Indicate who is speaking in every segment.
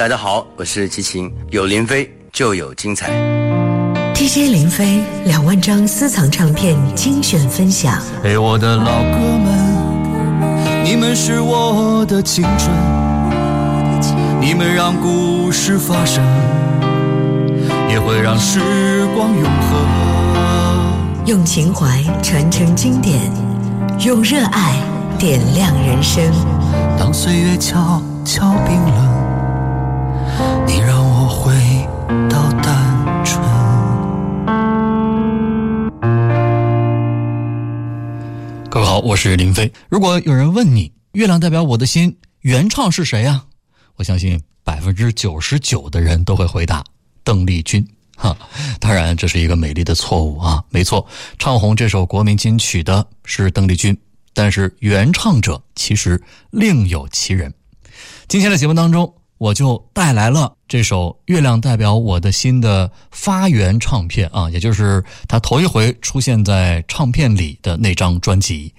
Speaker 1: 大家好，我是齐秦，有林飞就有精彩。
Speaker 2: DJ 林飞两万张私藏唱片精选分享。
Speaker 3: 嘿，我的老哥们，你们是我的青春，你们让故事发生，也会让时光永恒。
Speaker 2: 用情怀传承经典，用热爱点亮人生。
Speaker 3: 当岁月悄悄冰冷。你让我回到单纯。各位好，我是林飞。如果有人问你《月亮代表我的心》原唱是谁呀？我相信百分之九十九的人都会回答邓丽君。哈，当然这是一个美丽的错误啊！没错，唱红这首国民金曲的是邓丽君，但是原唱者其实另有其人。今天的节目当中。我就带来了这首《月亮代表我的心》的发源唱片啊，也就是他头一回出现在唱片里的那张专辑，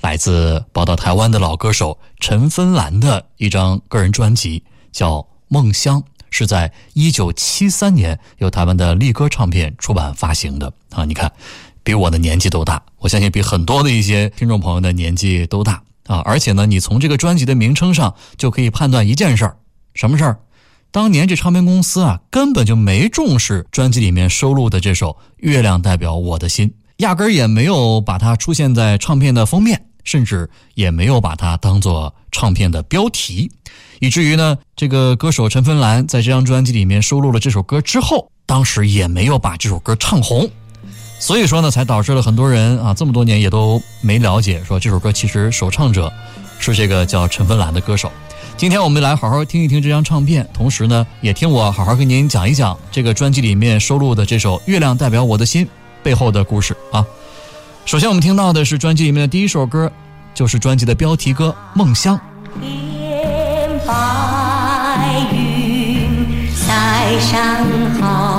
Speaker 3: 来自宝岛台湾的老歌手陈芬兰的一张个人专辑，叫《梦乡》，是在一九七三年由台湾的力歌唱片出版发行的啊。你看，比我的年纪都大，我相信比很多的一些听众朋友的年纪都大啊。而且呢，你从这个专辑的名称上就可以判断一件事儿。什么事儿？当年这唱片公司啊，根本就没重视专辑里面收录的这首《月亮代表我的心》，压根儿也没有把它出现在唱片的封面，甚至也没有把它当做唱片的标题，以至于呢，这个歌手陈芬兰在这张专辑里面收录了这首歌之后，当时也没有把这首歌唱红，所以说呢，才导致了很多人啊，这么多年也都没了解，说这首歌其实首唱者是这个叫陈芬兰的歌手。今天我们来好好听一听这张唱片，同时呢，也听我好好跟您讲一讲这个专辑里面收录的这首《月亮代表我的心》背后的故事啊。首先我们听到的是专辑里面的第一首歌，就是专辑的标题歌《梦乡》。
Speaker 4: 天白云，塞上好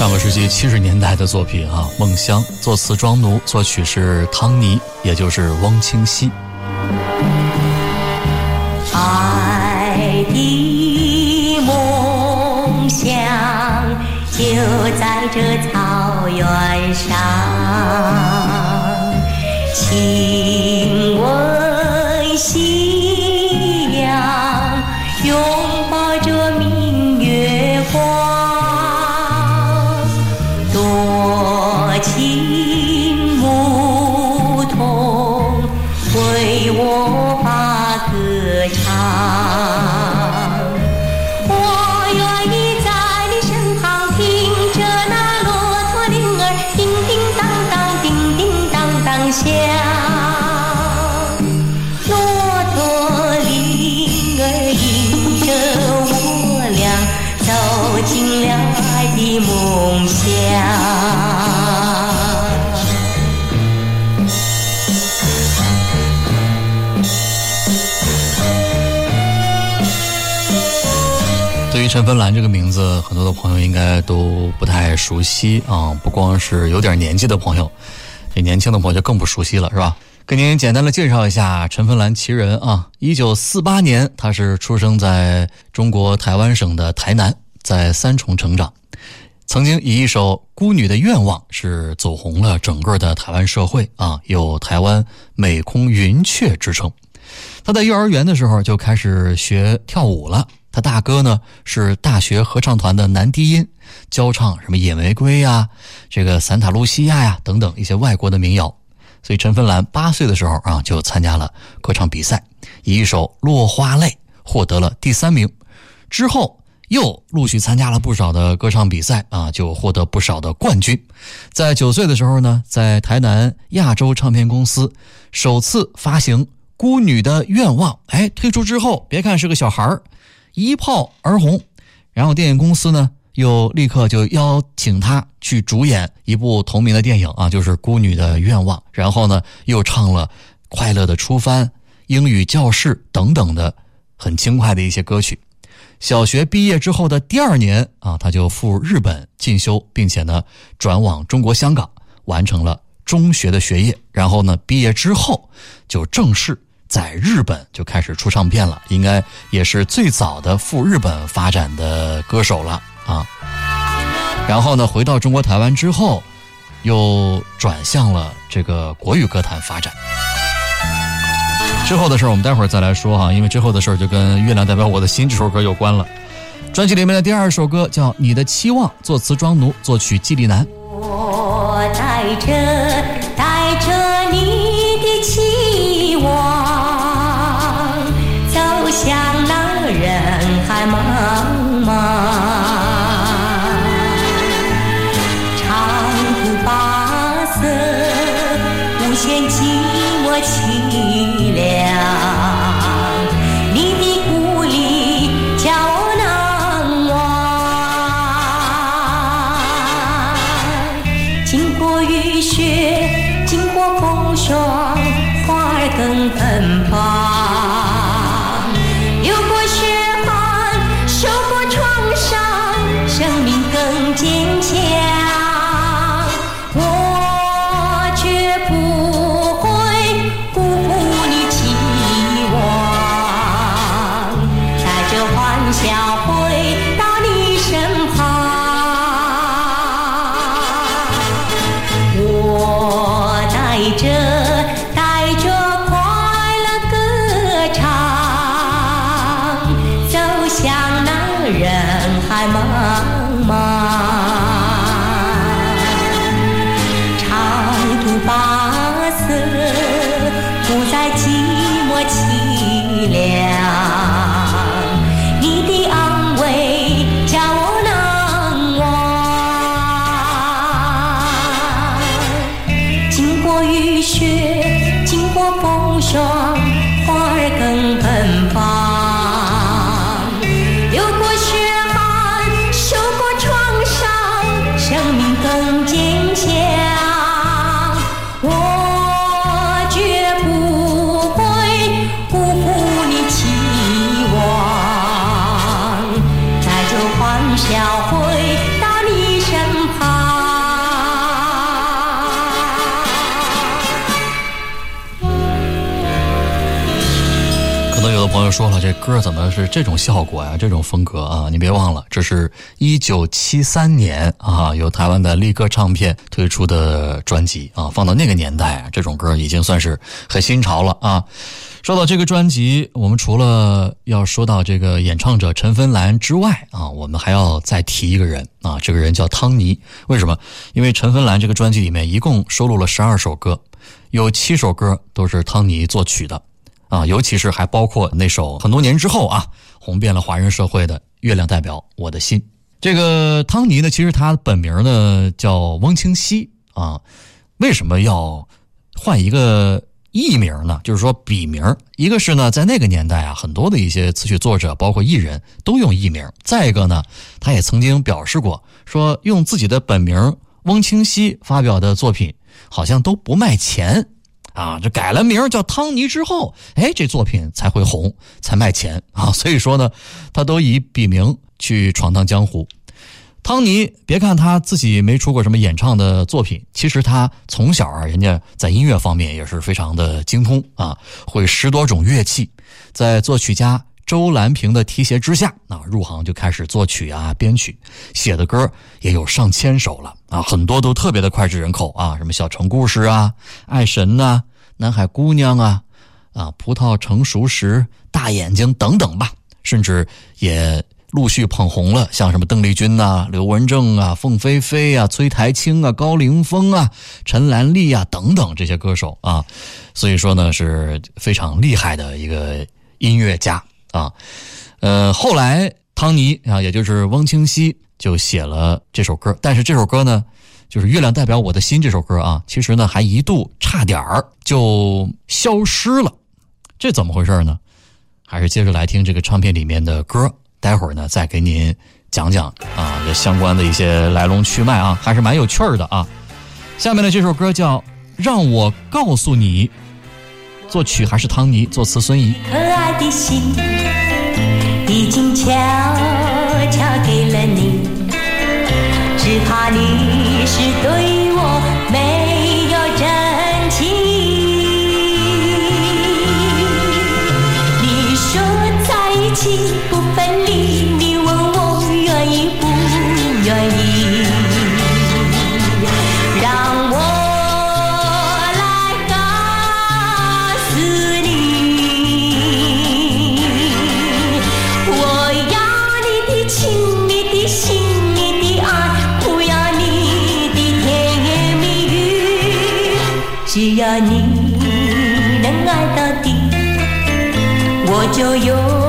Speaker 4: 上个世纪
Speaker 3: 七十年代的作品啊，《梦乡》作词庄奴，作曲是汤尼，也就是汪清溪。
Speaker 4: 爱的梦想就在这草原上，亲吻
Speaker 3: 陈芬兰这个名字，很多的朋友应该都不太熟悉啊！不光是有点年纪的朋友，这年轻的朋友就更不熟悉了，是吧？给您简单的介绍一下陈芬兰其人啊！一九四八年，他是出生在中国台湾省的台南，在三重成长，曾经以一首《孤女的愿望》是走红了整个的台湾社会啊，有“台湾美空云雀”之称。他在幼儿园的时候就开始学跳舞了。他大哥呢是大学合唱团的男低音，教唱什么《野玫瑰》呀、这个《散塔露西亚》呀等等一些外国的民谣。所以陈芬兰八岁的时候啊，就参加了歌唱比赛，以一首《落花泪》获得了第三名。之后又陆续参加了不少的歌唱比赛啊，就获得不少的冠军。在九岁的时候呢，在台南亚洲唱片公司首次发行《孤女的愿望》，哎，推出之后，别看是个小孩儿，一炮而红。然后电影公司呢，又立刻就邀请他去主演一部同名的电影啊，就是《孤女的愿望》。然后呢，又唱了《快乐的出帆》《英语教室》等等的很轻快的一些歌曲。小学毕业之后的第二年啊，他就赴日本进修，并且呢转往中国香港，完成了中学的学业。然后呢，毕业之后就正式在日本就开始出唱片了，应该也是最早的赴日本发展的歌手了啊。然后呢，回到中国台湾之后，又转向了这个国语歌坛发展。之后的事儿我们待会儿再来说哈，因为之后的事儿就跟《月亮代表我的心》这首歌有关了。专辑里面的第二首歌叫《你的期望》，作词庄奴，作曲纪立南。
Speaker 4: 我
Speaker 3: 在这说了，这歌怎么是这种效果呀？这种风格啊？你别忘了，这是一九七三年啊，由台湾的力歌唱片推出的专辑啊。放到那个年代啊，这种歌已经算是很新潮了啊。说到这个专辑，我们除了要说到这个演唱者陈芬兰之外啊，我们还要再提一个人啊，这个人叫汤尼。为什么？因为陈芬兰这个专辑里面一共收录了十二首歌，有七首歌都是汤尼作曲的。啊，尤其是还包括那首很多年之后啊，红遍了华人社会的《月亮代表我的心》。这个汤尼呢，其实他本名呢叫翁清溪啊。为什么要换一个艺名呢？就是说笔名。一个是呢，在那个年代啊，很多的一些词曲作者，包括艺人都用艺名。再一个呢，他也曾经表示过，说用自己的本名翁清溪发表的作品，好像都不卖钱。啊，这改了名叫汤尼之后，哎，这作品才会红，才卖钱啊。所以说呢，他都以笔名去闯荡江湖。汤尼，别看他自己没出过什么演唱的作品，其实他从小啊，人家在音乐方面也是非常的精通啊，会十多种乐器。在作曲家周兰萍的提携之下，啊，入行就开始作曲啊、编曲，写的歌也有上千首了啊，很多都特别的脍炙人口啊，什么《小城故事》啊、《爱神》呐、《南海姑娘》啊、啊《葡萄成熟时》、《大眼睛》等等吧。甚至也陆续捧红了，像什么邓丽君呐、刘文正啊、凤飞飞啊、崔台青啊、高凌风啊、陈兰丽啊等等这些歌手啊，所以说呢是非常厉害的一个音乐家啊。呃，后来汤尼啊，也就是翁清溪就写了这首歌，但是这首歌呢，就是《月亮代表我的心》这首歌啊，其实呢还一度差点儿就消失了，这怎么回事呢？还是接着来听这个唱片里面的歌，待会儿呢再给您讲讲啊这相关的一些来龙去脉啊，还是蛮有趣儿的啊。下面的这首歌叫《让我告诉你》，作曲还是汤尼，作词孙怡。
Speaker 4: 可爱的心已经悄悄给了你，只怕你是对我没有真情。你说在一起不分离，就有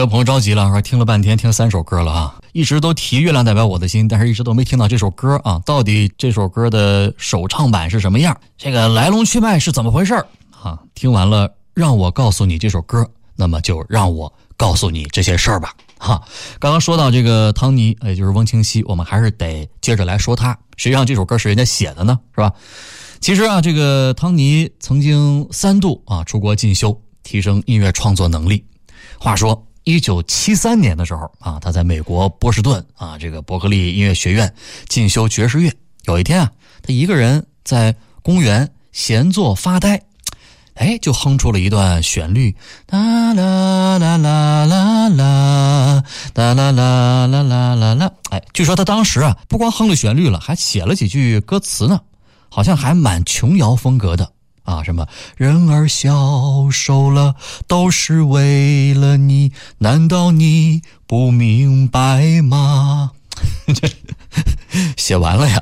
Speaker 4: 有
Speaker 3: 朋友着急了，说听了半天，听三首歌了啊，一直都提《月亮代表我的心》，但是一直都没听到这首歌啊。到底这首歌的首唱版是什么样？这个来龙去脉是怎么回事啊？听完了，让我告诉你这首歌，那么就让我告诉你这些事儿吧。哈，刚刚说到这个汤尼，也就是翁清溪，我们还是得接着来说他。实际上这首歌是人家写的呢，是吧？其实啊，这个汤尼曾经三度啊出国进修，提升音乐创作能力。话说，一九七三年的时候啊，他在美国波士顿啊这个伯克利音乐学院进修爵士乐。有一天啊，他一个人在公园闲坐发呆，哎，就哼出了一段旋律，啦啦啦啦啦啦，啦啦啦啦啦啦啦。哎，据说他当时啊，不光哼了旋律了，还写了几句歌词呢，好像还蛮琼瑶风格的。啊，什么人儿消瘦了，都是为了你，难道你不明白吗？这写完了呀，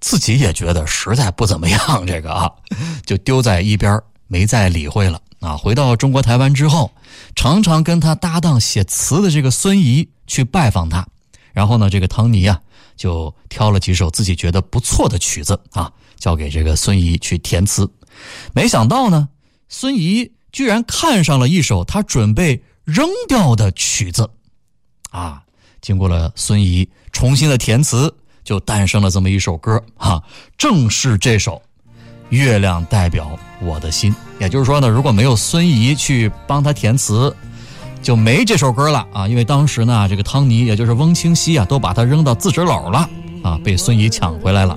Speaker 3: 自己也觉得实在不怎么样，这个啊，就丢在一边，没再理会了。啊，回到中国台湾之后，常常跟他搭档写词的这个孙怡去拜访他，然后呢，这个汤尼啊，就挑了几首自己觉得不错的曲子啊，交给这个孙怡去填词。没想到呢，孙怡居然看上了一首他准备扔掉的曲子，啊，经过了孙怡重新的填词，就诞生了这么一首歌，哈，正是这首《月亮代表我的心》。也就是说呢，如果没有孙怡去帮他填词，就没这首歌了啊。因为当时呢，这个汤尼也就是翁清溪啊，都把他扔到自纸篓了啊，被孙怡抢回来了。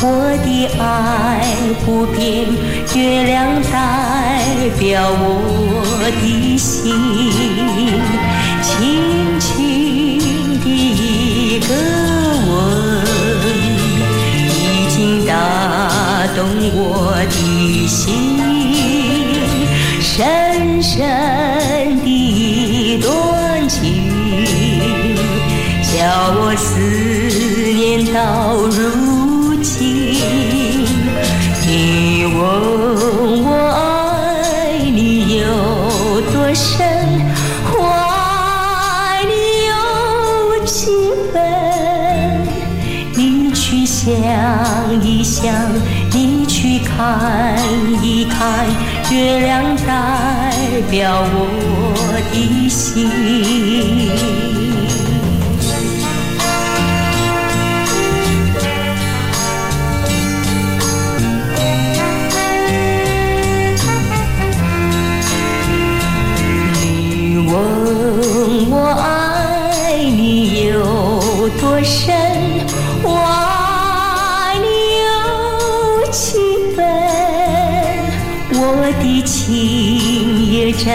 Speaker 4: 我的爱不变，月亮代表我的心，轻轻的一个吻，已经打动我的心，深深的一段情。叫我思念到如表我的心。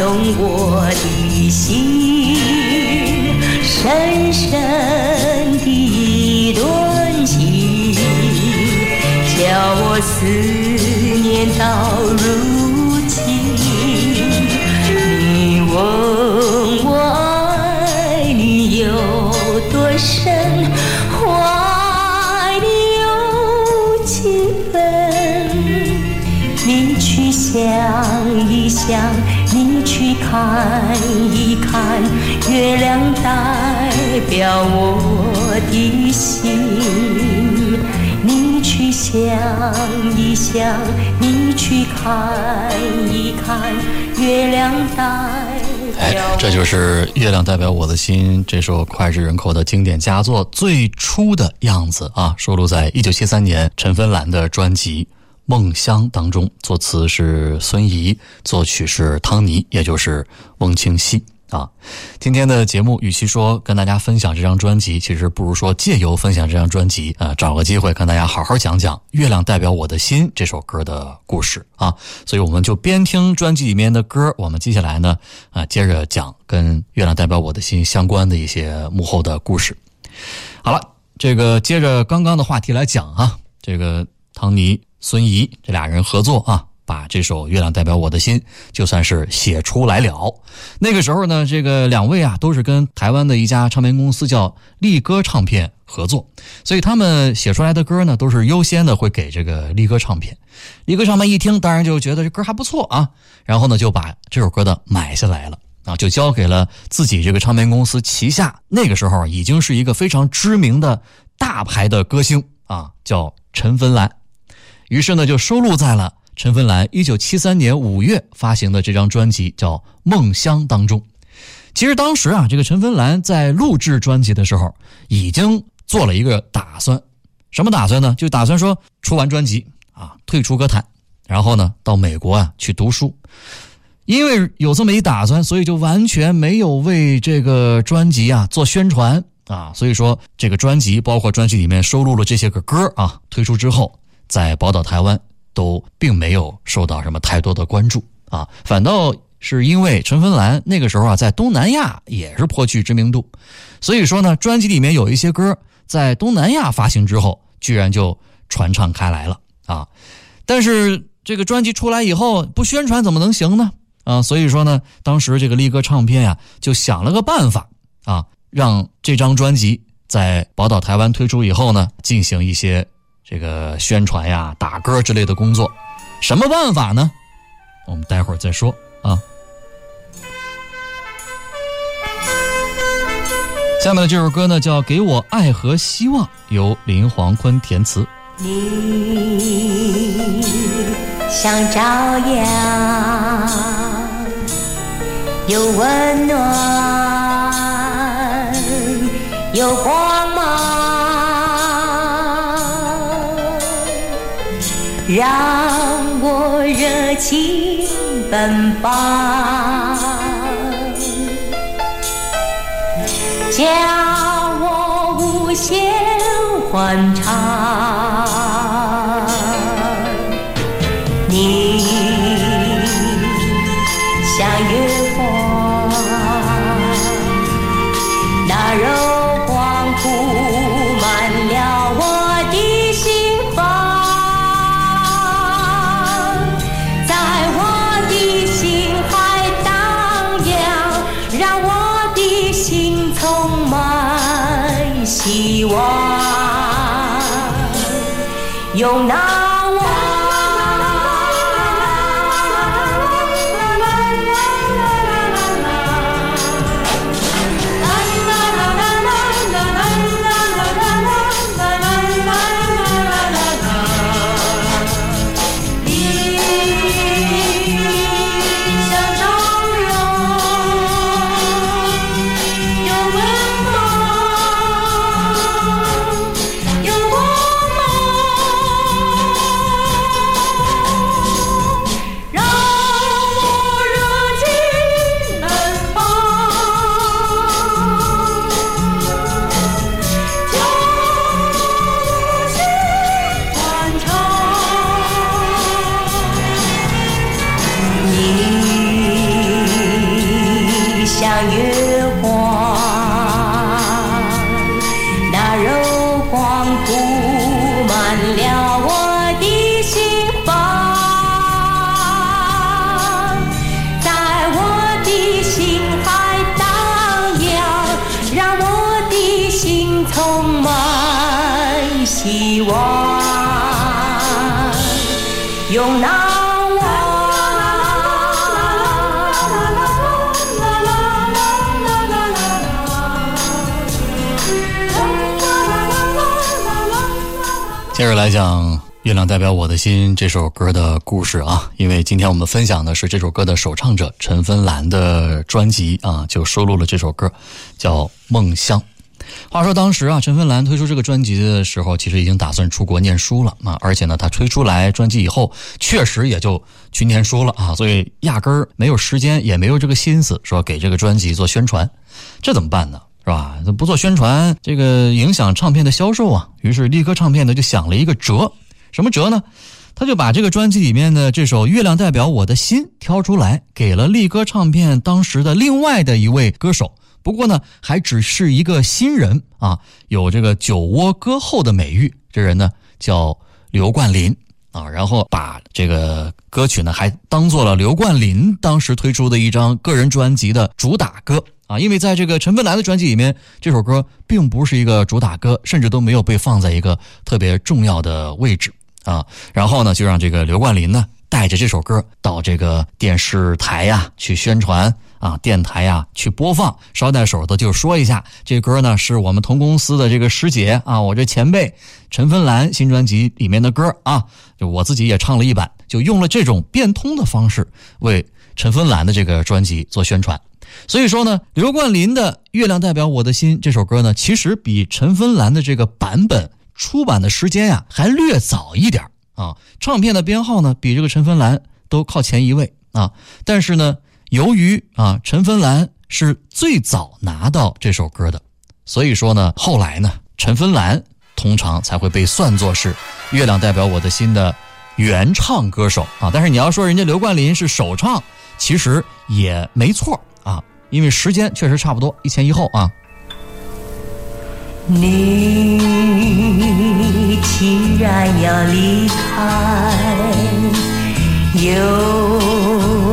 Speaker 4: 动我的心，深深的一段情，叫我思念到如看一看，月亮代表我的心。你去想一想，你去看一看，月亮代
Speaker 3: 哎
Speaker 4: 表，
Speaker 3: 这就是《月亮代表我的心》这首脍炙人口的经典佳作最初的样子啊，收录在一九七三年陈芬兰的专辑《梦乡》当中，作词是孙怡，作曲是汤尼，也就是翁清溪。啊，今天的节目，与其说跟大家分享这张专辑，其实不如说借由分享这张专辑，呃，找个机会跟大家好好讲讲《月亮代表我的心》这首歌的故事啊。所以我们就边听专辑里面的歌，我们接下来呢，啊，接着讲跟《月亮代表我的心》相关的一些幕后的故事。好了，这个接着刚刚的话题来讲啊，这个汤尼、孙怡这俩人合作啊。把这首《月亮代表我的心》就算是写出来了。那个时候呢，这个两位啊都是跟台湾的一家唱片公司叫力歌唱片合作，所以他们写出来的歌呢都是优先的会给这个力歌唱片。力歌唱片一听，当然就觉得这歌还不错啊，然后呢就把这首歌的买下来了啊，就交给了自己这个唱片公司旗下那个时候已经是一个非常知名的大牌的歌星啊，叫陈芬兰。于是呢就收录在了。陈芬兰一九七三年五月发行的这张专辑叫《梦乡》当中，其实当时啊，这个陈芬兰在录制专辑的时候已经做了一个打算，什么打算呢？就打算说出完专辑啊，退出歌坛，然后呢到美国啊去读书。因为有这么一打算，所以就完全没有为这个专辑啊做宣传啊。所以说，这个专辑包括专辑里面收录了这些个歌啊，推出之后，在宝岛台湾。都并没有受到什么太多的关注啊，反倒是因为陈芬兰那个时候啊，在东南亚也是颇具知名度，所以说呢，专辑里面有一些歌在东南亚发行之后，居然就传唱开来了啊。但是这个专辑出来以后不宣传怎么能行呢？啊，所以说呢，当时这个力哥唱片呀就想了个办法啊，让这张专辑在宝岛台湾推出以后呢，进行一些这个宣传呀、打歌之类的工作。什么办法呢？我们待会儿再说啊。下面的这首歌呢，叫《给我爱和希望》，由林黄坤填词。
Speaker 4: 你像朝阳，有温暖，有光让我热情奔放。
Speaker 3: 来讲《月亮代表我的心》这首歌的故事啊，因为今天我们分享的是这首歌的首唱者陈芬兰的专辑啊，就收录了这首歌，叫《梦乡》。话说当时啊，陈芬兰推出这个专辑的时候，其实已经打算出国念书了啊，而且呢，他推出来专辑以后，确实也就去念书了啊，所以压根儿没有时间，也没有这个心思说给这个专辑做宣传，这怎么办呢？是吧？不做宣传，这个影响唱片的销售啊。于是力歌唱片呢就想了一个辙，什么辙呢？他就把这个专辑里面的这首《月亮代表我的心》挑出来，给了力歌唱片当时的另外的一位歌手。不过呢，还只是一个新人啊，有这个酒窝歌后的美誉。这人呢叫刘冠霖啊，然后把这个歌曲呢还当做了刘冠霖当时推出的一张个人专辑的主打歌啊。因为在这个陈芬兰的专辑里面，这首歌并不是一个主打歌，甚至都没有被放在一个特别重要的位置啊。然后呢，就让这个刘冠霖呢带着这首歌到这个电视台呀去宣传。啊，电台呀去播放，捎带手的就说一下，这歌呢是我们同公司的这个师姐啊，我这前辈陈芬兰新专辑里面的歌啊，就我自己也唱了一版，就用了这种变通的方式为陈芬兰的这个专辑做宣传。所以说呢，刘冠霖的《月亮代表我的心》这首歌呢，其实比陈芬兰的这个版本出版的时间呀还略早一点啊，唱片的编号呢比这个陈芬兰都靠前一位啊，但是呢。由于啊，陈芬兰是最早拿到这首歌的，所以说呢，后来呢，陈芬兰通常才会被算作是《月亮代表我的心》的原唱歌手啊。但是你要说人家刘冠霖是首唱，其实也没错啊，因为时间确实差不多，一前一后啊。
Speaker 4: 你既然要离开，又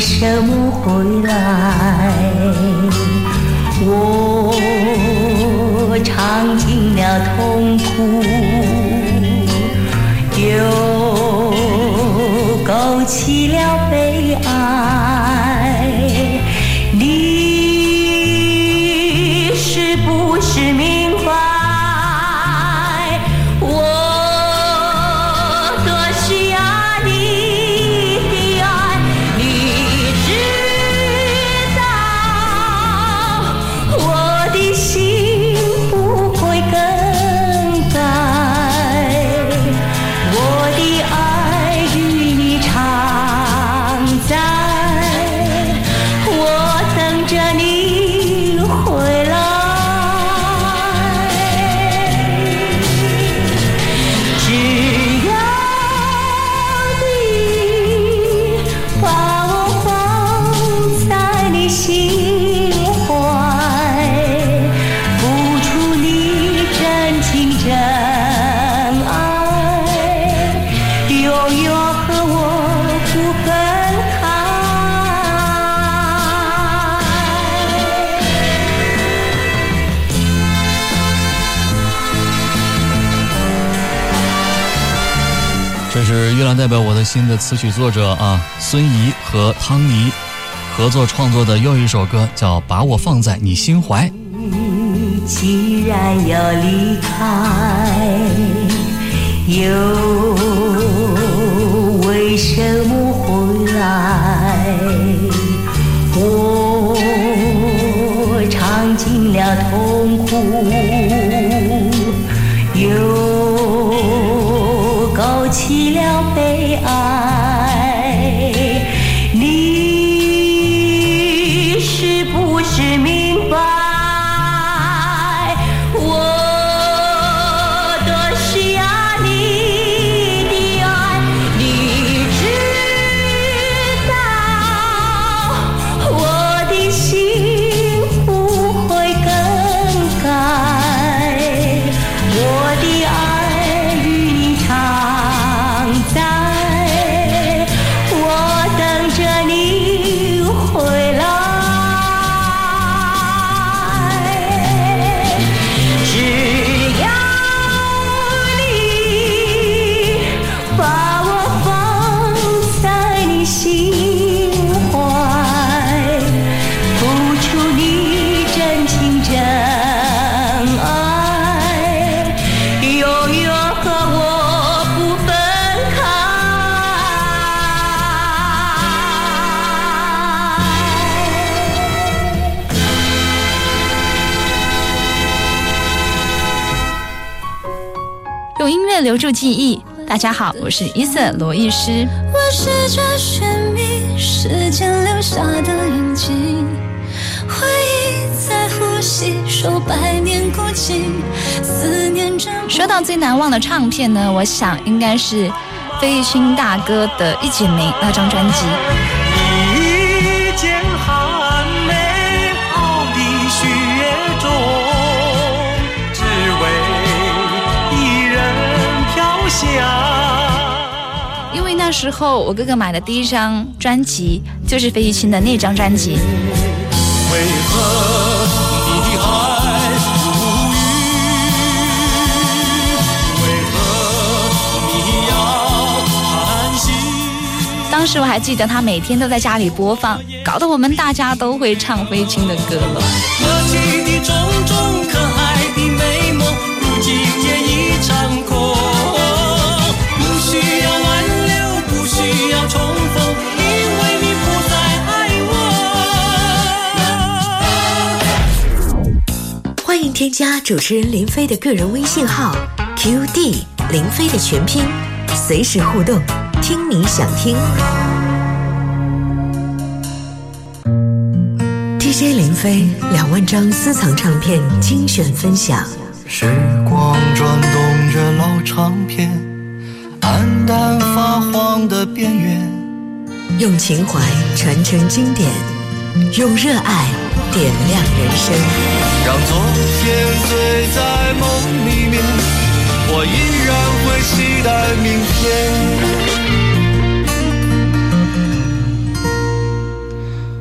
Speaker 4: 什么回来？我尝尽了痛苦，又勾起了悲哀。你是不是明
Speaker 3: 的心的词曲作者啊，孙怡和汤尼合作创作的又一首歌，叫《把我放在你心怀》。
Speaker 4: 既然要离开，又为什么回来？我尝尽了痛苦，又起了悲哀。
Speaker 5: 留住记忆。大家好，我是伊瑟罗艺师。
Speaker 6: 我试着寻觅时间留下的印记，回忆在呼吸，数百年孤寂，思念着
Speaker 5: 说到最难忘的唱片呢，我想应该是费玉清大哥的《一剪梅》那张专辑。那时候我哥哥买的第一张专辑就是费玉清的那张专辑。
Speaker 7: 为何你还无语？为何你要叹息？
Speaker 5: 当时我还记得他每天都在家里播放，搞得我们大家都会唱费玉清的歌了。
Speaker 2: 添加主持人林飞的个人微信号 QD 林飞的全拼，随时互动，听你想听。DJ 林飞两万张私藏唱片精选分享，
Speaker 8: 时光转动着老唱片，暗淡发黄的边缘，
Speaker 2: 用情怀传承经典，用热爱点亮人生。
Speaker 8: 让昨天醉在梦里面，我依然会期待明天。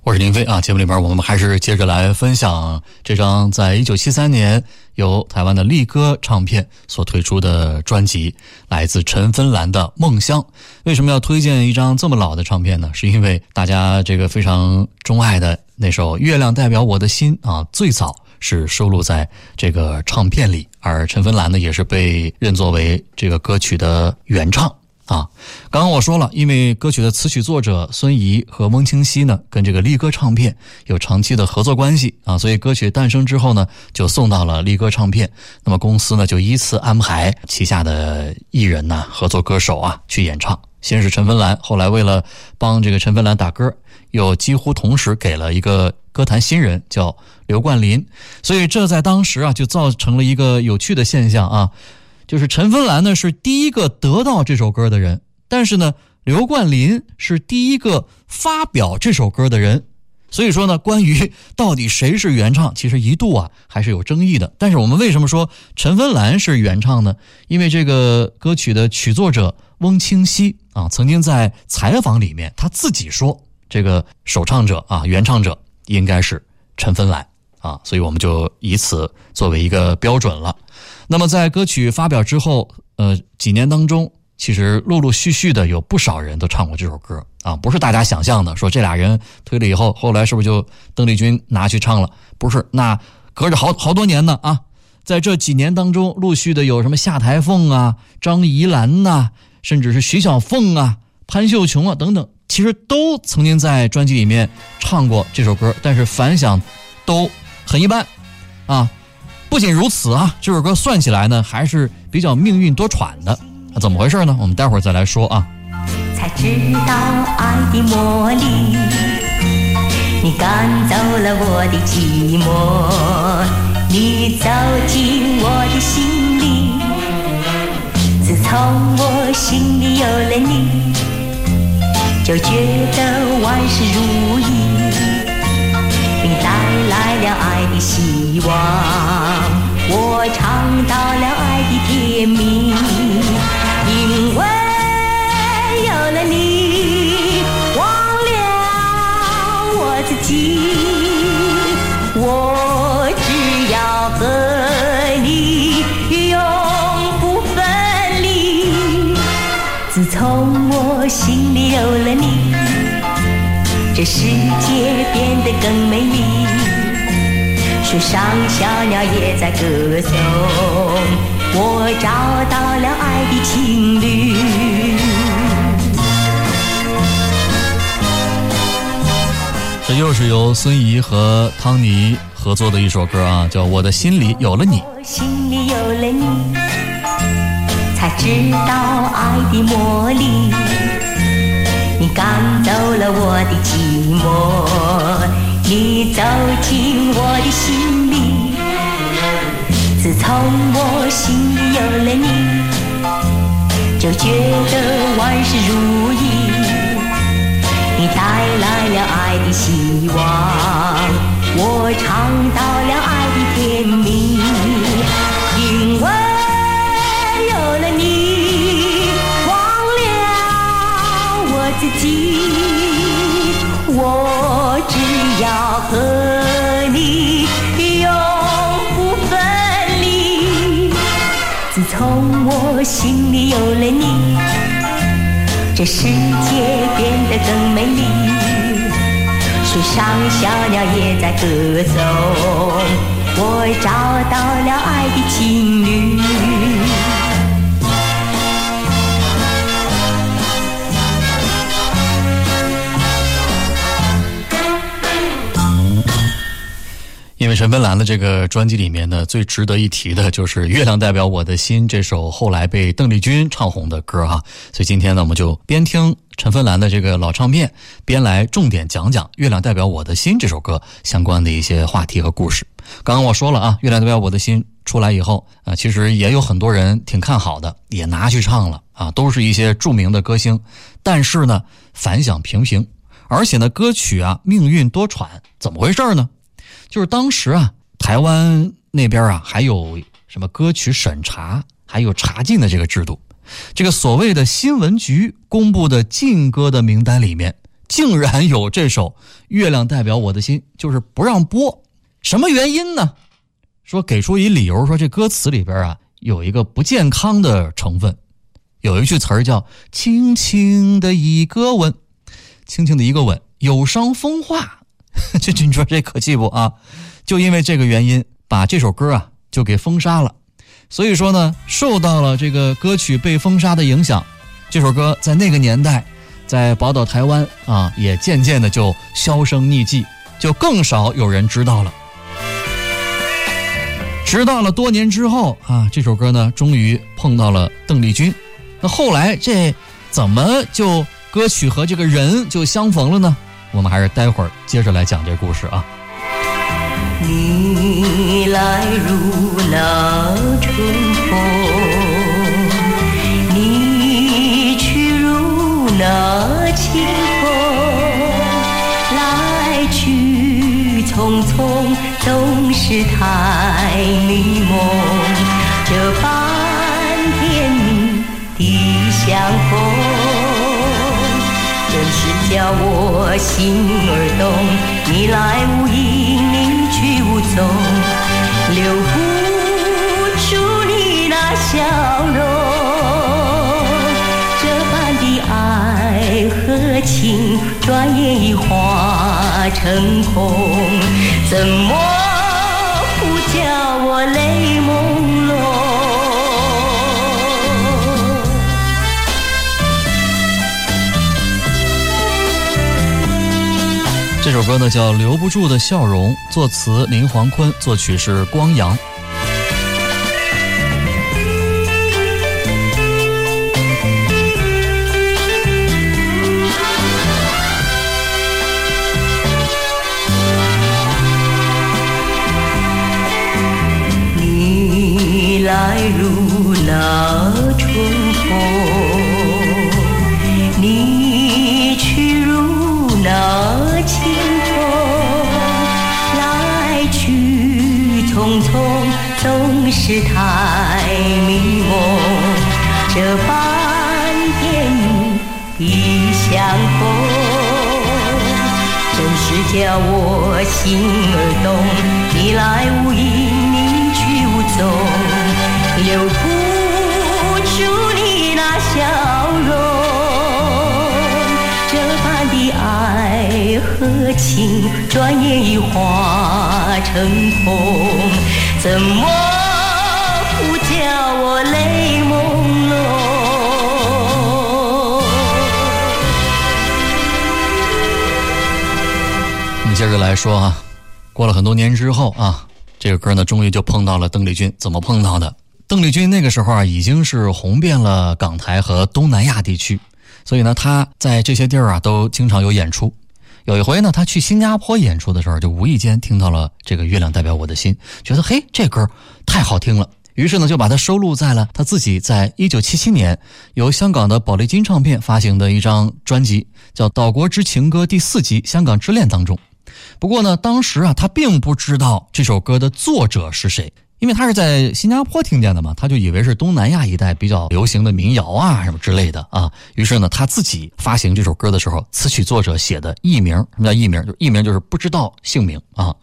Speaker 3: 我是林飞啊，节目里边我们还是接着来分享这张在一九七三年由台湾的力歌唱片所推出的专辑，来自陈芬兰的《梦乡》。为什么要推荐一张这么老的唱片呢？是因为大家这个非常钟爱的那首《月亮代表我的心》啊，最早是收录在这个唱片里，而陈芬兰呢也是被认作为这个歌曲的原唱。啊，刚刚我说了，因为歌曲的词曲作者孙怡和翁清溪呢，跟这个力歌唱片有长期的合作关系啊，所以歌曲诞生之后呢，就送到了力歌唱片。那么公司呢，就依次安排旗下的艺人呐、合作歌手啊去演唱。先是陈芬兰，后来为了帮这个陈芬兰打歌，又几乎同时给了一个歌坛新人叫刘冠霖，所以这在当时啊，就造成了一个有趣的现象啊。就是陈芬兰呢是第一个得到这首歌的人，但是呢，刘冠霖是第一个发表这首歌的人。所以说呢，关于到底谁是原唱，其实一度啊还是有争议的。但是我们为什么说陈芬兰是原唱呢？因为这个歌曲的曲作者翁清溪啊，曾经在采访里面他自己说，这个首唱者啊，原唱者应该是陈芬兰啊，所以我们就以此作为一个标准了。那么在歌曲发表之后，呃，几年当中，其实陆陆续续的有不少人都唱过这首歌啊，不是大家想象的，说这俩人推了以后，后来是不是就邓丽君拿去唱了？不是，那隔着好好多年呢啊，在这几年当中，陆续的有什么夏台凤啊、张怡兰呐、甚至是徐小凤啊、潘秀琼啊等等，其实都曾经在专辑里面唱过这首歌，但是反响都很一般啊。不仅如此啊，这首歌算起来呢，还是比较命运多舛的。怎么回事呢？我们待会儿再来说啊。
Speaker 4: 才知道爱的魔力，你赶走了我的寂寞，你走进我的心里。自从我心里有了你，就觉得万事如意。你带来了爱的希望，我尝到了爱的甜蜜，有了你。这世界变得更美丽，树上小鸟也在歌颂，我找到了爱的情侣。
Speaker 3: 这又是由孙怡和汤尼合作的一首歌啊，叫《我的心里有了你》。
Speaker 4: 我心里有了你，才知道爱的魔力。赶走了我的寂寞，你走进我的心里。自从我心里有了你，就觉得万事如意。你带来了爱的希望，我尝到了爱和你永不分离。自从我心里有了你。这世界变得更美丽，树上小鸟也在歌颂，我找到了爱的情侣。
Speaker 3: 陈芬兰的这个专辑里面呢，最值得一提的就是《月亮代表我的心》这首后来被邓丽君唱红的歌哈，所以今天呢，我们就边听陈芬兰的这个老唱片，边来重点讲讲《月亮代表我的心》这首歌相关的一些话题和故事。刚刚我说了啊，《月亮代表我的心》出来以后啊，其实也有很多人挺看好的，也拿去唱了啊，都是一些著名的歌星，但是呢，反响平平，而且呢，歌曲啊命运多舛，怎么回事呢？就是当时啊，台湾那边啊还有什么歌曲审查，还有查禁的这个制度。这个所谓的新闻局公布的禁歌的名单里面，竟然有这首《月亮代表我的心》，就是不让播。什么原因呢？说给出一理由，说这歌词里边啊有一个不健康的成分，有一句词儿叫“轻轻的一个吻”，轻轻的一个吻，有伤风化。这你说这可气不啊？就因为这个原因，把这首歌啊就给封杀了。所以说呢，受到了这个歌曲被封杀的影响，这首歌在那个年代，在宝岛台湾啊，也渐渐的就销声匿迹，就更少有人知道了。直到了多年之后啊，这首歌呢，终于碰到了邓丽君。那后来这怎么就歌曲和这个人就相逢了呢？我们还是待会儿接着来讲这故事啊。
Speaker 4: 你来如那春风，你去如那清风，来去匆匆，总是太迷蒙。这般甜蜜的相逢，叫我心儿动。你来无影，你去无踪，留不住你那笑容。这般的爱和情，转眼已化成空，怎么不叫我泪朦
Speaker 3: 这首歌呢叫《留不住的笑容》，作词林黄坤，作曲是光阳。
Speaker 4: 这般甜蜜的相逢，真是叫我心儿动。你来无影，你去无踪，留不住你那笑容。这般的爱和情，转眼已化成空，怎么
Speaker 3: 接着来说啊，过了很多年之后啊，这个歌呢终于就碰到了邓丽君。怎么碰到的？邓丽君那个时候啊已经是红遍了港台和东南亚地区，所以呢她在这些地儿啊都经常有演出。有一回呢，她去新加坡演出的时候，就无意间听到了这个《月亮代表我的心》，觉得嘿这歌太好听了，于是呢就把它收录在了她自己在一九七七年由香港的宝丽金唱片发行的一张专辑，叫《岛国之情歌》第四集《香港之恋》当中。不过呢，当时啊，他并不知道这首歌的作者是谁，因为他是在新加坡听见的嘛，他就以为是东南亚一带比较流行的民谣啊什么之类的啊。于是呢，他自己发行这首歌的时候，词曲作者写的艺名，什么叫艺名？就艺名就是不知道姓名啊。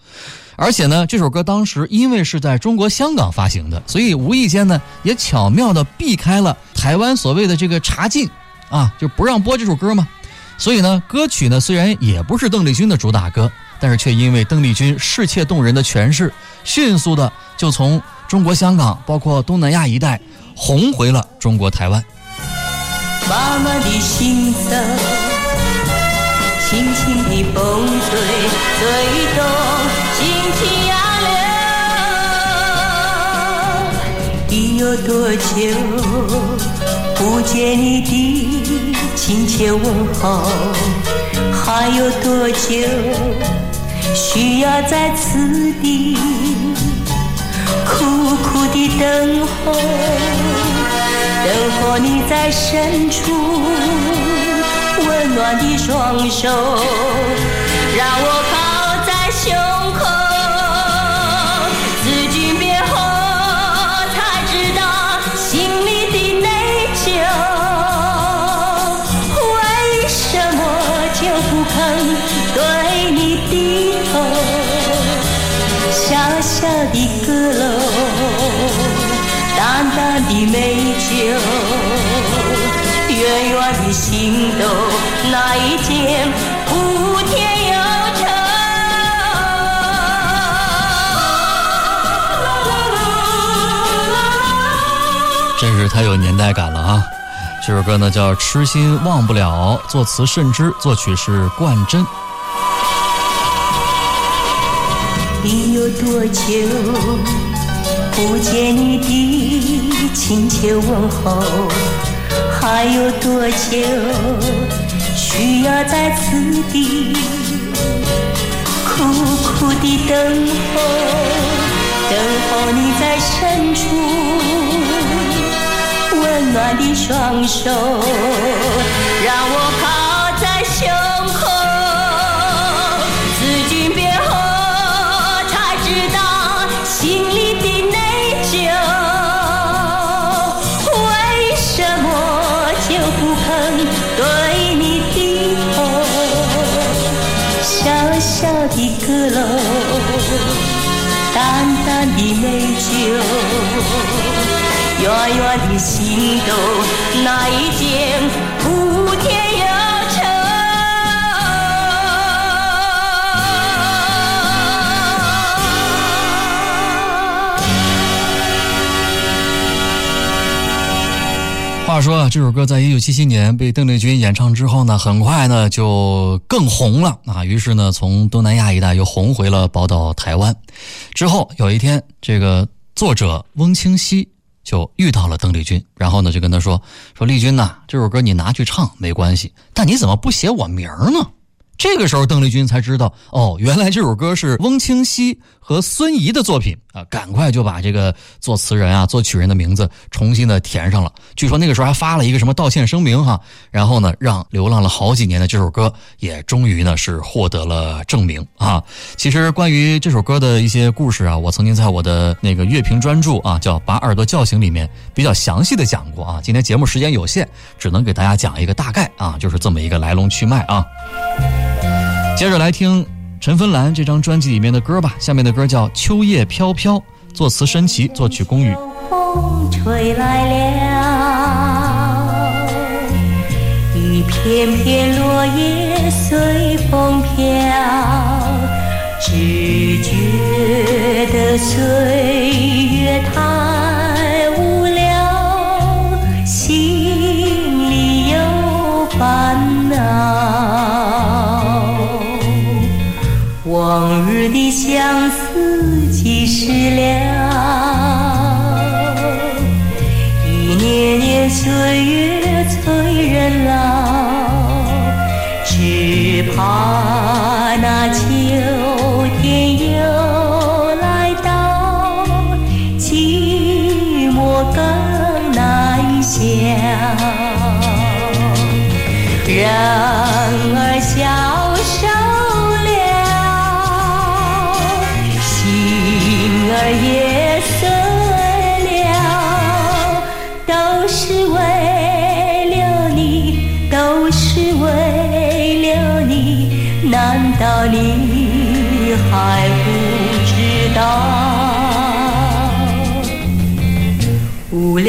Speaker 3: 而且呢，这首歌当时因为是在中国香港发行的，所以无意间呢，也巧妙的避开了台湾所谓的这个查禁啊，就不让播这首歌嘛。所以呢，歌曲呢虽然也不是邓丽君的主打歌，但是却因为邓丽君世切动人的诠释，迅速的就从中国香港，包括东南亚一带红回了中国台湾。
Speaker 4: 妈妈的心声，轻轻的风吹，吹动心情杨柳。已有多久不见你的亲切问候？还有多久需要在此地苦苦的等候？等候你在伸出温暖的双手，让我靠在胸
Speaker 3: 太有年代感了啊！这首歌呢叫《痴心忘不了》，作词慎之，作曲是冠真。
Speaker 4: 你有多久不见你的亲切问候？还有多久需要在此地苦苦的等候？等候你在深处温暖的双手，让我靠在胸口。自君别后才知道心里的内疚，为什么就不肯对你低头？小小的阁楼，淡淡的美酒，远远的心动，那一间无天忧愁。
Speaker 3: 话说，这首歌在一九七七年被邓丽君演唱之后呢，很快呢就更红了啊。于是呢，从东南亚一带又红回了宝岛台湾。之后有一天，这个作者翁清溪就遇到了邓丽君，然后呢就跟她说：“说丽君呐，这首歌你拿去唱没关系，但你怎么不写我名儿呢？”这个时候，邓丽君才知道，哦，原来这首歌是翁清溪和孙怡的作品啊！赶快就把这个作词人啊、作曲人的名字重新的填上了。据说那个时候还发了一个什么道歉声明哈，然后呢，让流浪了好几年的这首歌也终于呢是获得了证明啊。其实关于这首歌的一些故事啊，我曾经在我的那个乐评专著啊，叫《把耳朵叫醒》里面比较详细的讲过啊。今天节目时间有限，只能给大家讲一个大概啊，就是这么一个来龙去脉啊。接着来听陈芬兰这张专辑里面的歌吧，下面的歌叫《秋叶飘飘》，作词申奇，作曲龚宇。
Speaker 4: 风吹来了，一片片落叶随风飘，只觉得岁月它往日的相思几时了？一年年岁月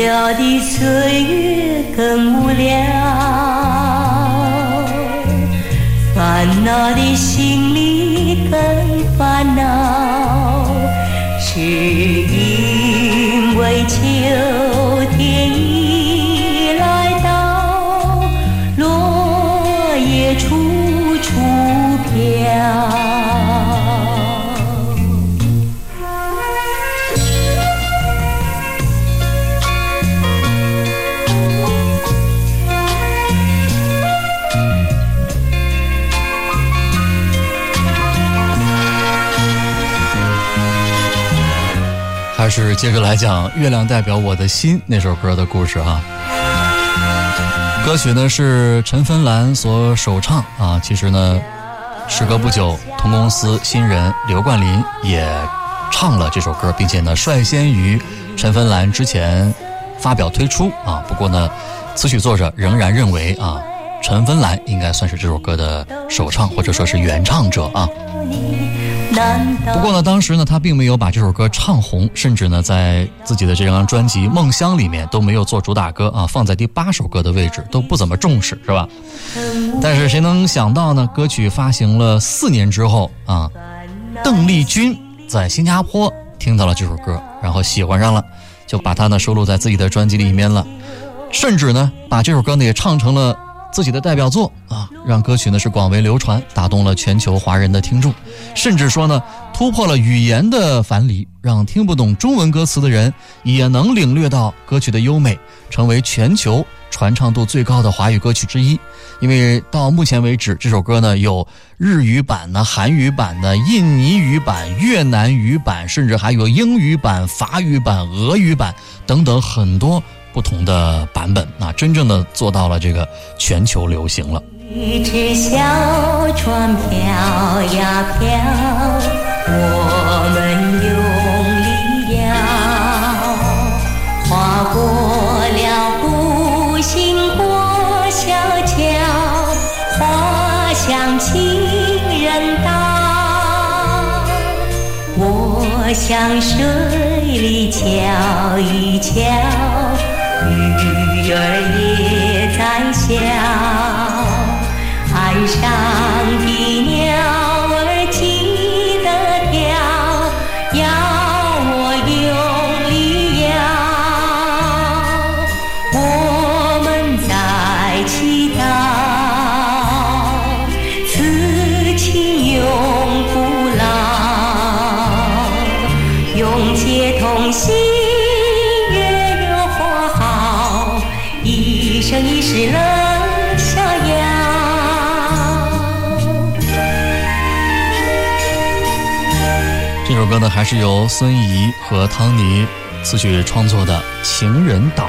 Speaker 4: 无聊的岁月更无聊，烦恼的心里更烦恼，是
Speaker 3: 还是接着来讲《月亮代表我的心》那首歌的故事哈。歌曲呢是陈芬兰所首唱啊。其实呢，时隔不久，同公司新人刘冠霖也唱了这首歌，并且呢率先于陈芬兰之前发表推出啊。不过呢，词曲作者仍然认为啊，陈芬兰应该算是这首歌的首唱或者说是原唱者啊。不过呢，当时呢，他并没有把这首歌唱红，甚至呢，在自己的这张专辑《梦乡》里面都没有做主打歌啊，放在第八首歌的位置，都不怎么重视，是吧？但是谁能想到呢？歌曲发行了四年之后啊，邓丽君在新加坡听到了这首歌，然后喜欢上了，就把它呢收录在自己的专辑里面了，甚至呢，把这首歌呢也唱成了。自己的代表作啊，让歌曲呢是广为流传，打动了全球华人的听众，甚至说呢突破了语言的樊篱，让听不懂中文歌词的人也能领略到歌曲的优美，成为全球传唱度最高的华语歌曲之一。因为到目前为止，这首歌呢有日语版的、韩语版的、印尼语版、越南语版，甚至还有英语版、法语版、俄语版等等很多。不同的版本啊，真正的做到了这个全球流行了。
Speaker 4: 一只小船飘呀飘，我们用力摇，划过了不行过小桥，划向情人岛。我向水里瞧一瞧。鱼儿也在笑，
Speaker 3: 歌呢，还是由孙怡和汤尼词曲创作的《情人岛》。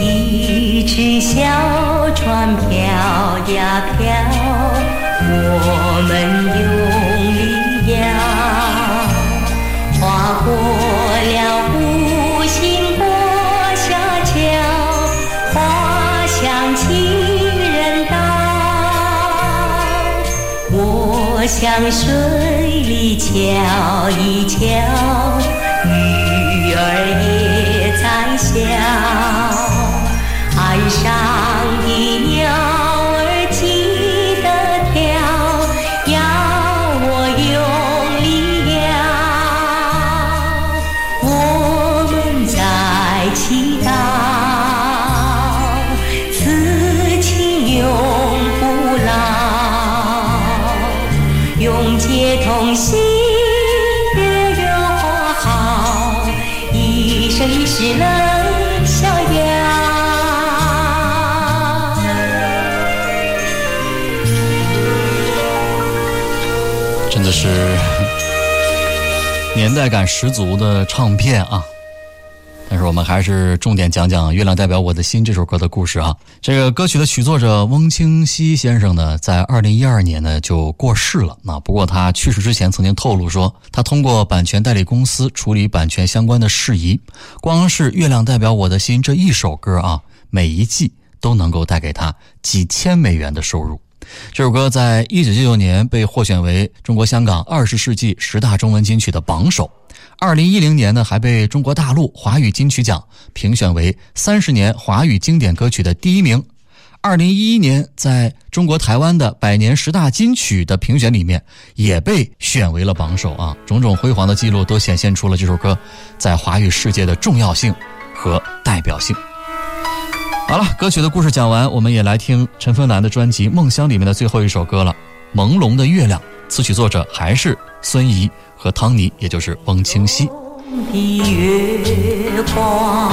Speaker 4: 一只小船飘呀飘，我们用力摇，划过了湖心过小桥，划向情人岛。我想顺一瞧一瞧，鱼儿也在笑，岸上
Speaker 3: 代感十足的唱片啊！但是我们还是重点讲讲《月亮代表我的心》这首歌的故事啊。这个歌曲的曲作者翁清溪先生呢，在二零一二年呢就过世了。那不过他去世之前曾经透露说，他通过版权代理公司处理版权相关的事宜，光是《月亮代表我的心》这一首歌啊，每一季都能够带给他几千美元的收入。这首歌在一九九九年被获选为中国香港二十世纪十大中文金曲的榜首，二零一零年呢还被中国大陆华语金曲奖评选为三十年华语经典歌曲的第一名。二零一一年在中国台湾的百年十大金曲的评选里面也被选为了榜首啊，种种辉煌的记录都显现出了这首歌在华语世界的重要性和代表性。好了，歌曲的故事讲完，我们也来听陈芬兰的专辑《梦乡》里面的最后一首歌了，《朦胧的月亮》。词曲作者还是孙怡和汤尼，也就是翁清溪。
Speaker 4: 的月光